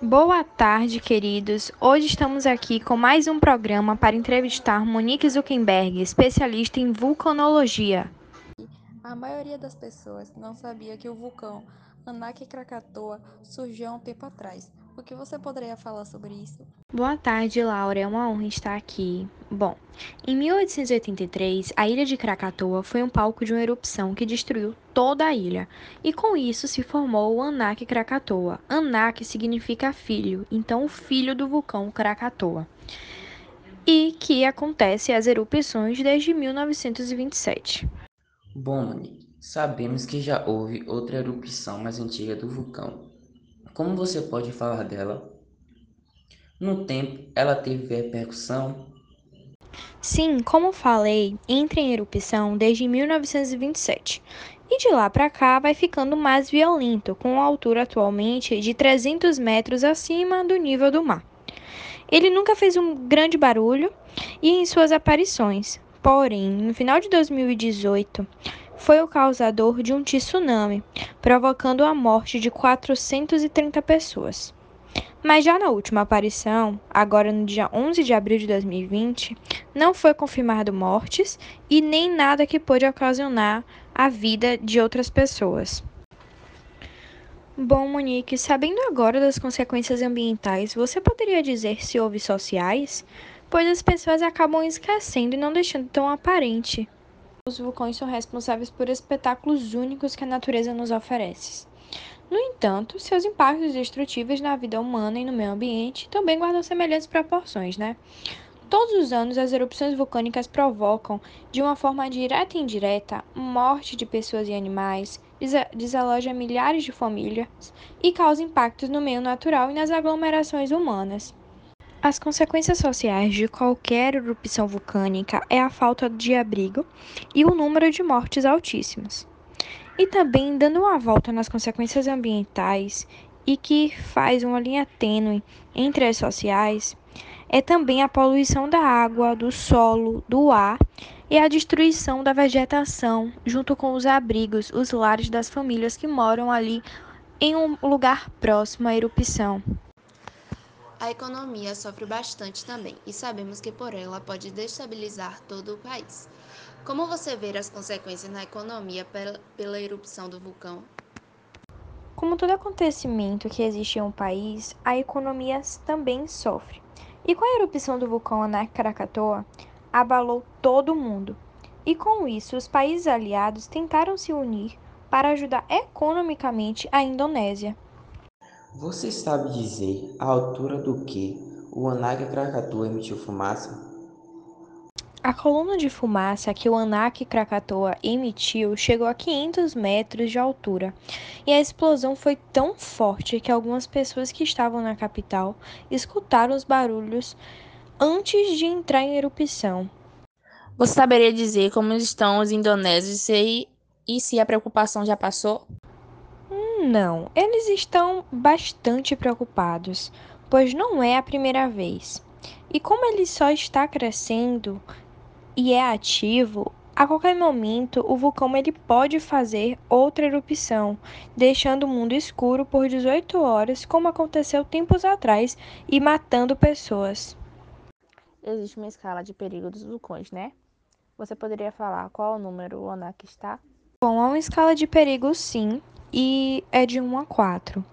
Boa tarde, queridos. Hoje estamos aqui com mais um programa para entrevistar Monique Zuckerberg, especialista em vulcanologia. A maioria das pessoas não sabia que o vulcão Anak Krakatoa surgiu há um tempo atrás. O que você poderia falar sobre isso? Boa tarde, Laura. É uma honra estar aqui. Bom, em 1883, a ilha de Krakatoa foi um palco de uma erupção que destruiu toda a ilha, e com isso se formou o Anak Krakatoa. Anak significa filho, então o filho do vulcão Krakatoa. E que acontece as erupções desde 1927. Bom, sabemos que já houve outra erupção mais antiga do vulcão, como você pode falar dela? No tempo, ela teve repercussão? Sim, como falei, entra em erupção desde 1927. E de lá para cá vai ficando mais violento, com uma altura atualmente de 300 metros acima do nível do mar. Ele nunca fez um grande barulho e em suas aparições, porém, no final de 2018, foi o causador de um tsunami, provocando a morte de 430 pessoas. Mas já na última aparição, agora no dia 11 de abril de 2020, não foi confirmado mortes e nem nada que pôde ocasionar a vida de outras pessoas. Bom, Monique, sabendo agora das consequências ambientais, você poderia dizer se houve sociais? Pois as pessoas acabam esquecendo e não deixando tão aparente. Os vulcões são responsáveis por espetáculos únicos que a natureza nos oferece. No entanto, seus impactos destrutíveis na vida humana e no meio ambiente também guardam semelhantes proporções, né? Todos os anos, as erupções vulcânicas provocam, de uma forma direta e indireta, morte de pessoas e animais, desaloja milhares de famílias e causa impactos no meio natural e nas aglomerações humanas. As consequências sociais de qualquer erupção vulcânica é a falta de abrigo e o número de mortes altíssimas. E também dando uma volta nas consequências ambientais e que faz uma linha tênue entre as sociais, é também a poluição da água, do solo, do ar e a destruição da vegetação, junto com os abrigos, os lares das famílias que moram ali em um lugar próximo à erupção. A economia sofre bastante também e sabemos que por ela pode destabilizar todo o país. Como você vê as consequências na economia pela, erupção do vulcão? Como todo acontecimento que existe em um país, a economia também sofre. E com a erupção do vulcão Anak Krakatoa, abalou todo o mundo. E com isso, os países aliados tentaram se unir para ajudar economicamente a Indonésia. Você sabe dizer a altura do que o Anak Krakatoa emitiu fumaça? A coluna de fumaça que o Anak Krakatoa emitiu chegou a 500 metros de altura, e a explosão foi tão forte que algumas pessoas que estavam na capital escutaram os barulhos antes de entrar em erupção. Você saberia dizer como estão os indonésios e, e se a preocupação já passou? Não, eles estão bastante preocupados, pois não é a primeira vez. E como ele só está crescendo e é ativo, a qualquer momento o vulcão ele pode fazer outra erupção, deixando o mundo escuro por 18 horas, como aconteceu tempos atrás, e matando pessoas. Existe uma escala de perigo dos vulcões, né? Você poderia falar qual o número o ANAC está? Bom, há uma escala de perigo sim, e é de 1 a 4.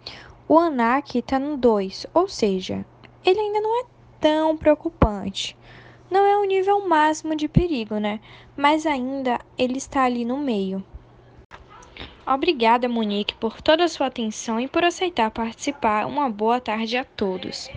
O ANAC está no 2, ou seja, ele ainda não é tão preocupante. Não é o nível máximo de perigo, né? Mas ainda ele está ali no meio. Obrigada, Monique, por toda a sua atenção e por aceitar participar. Uma boa tarde a todos.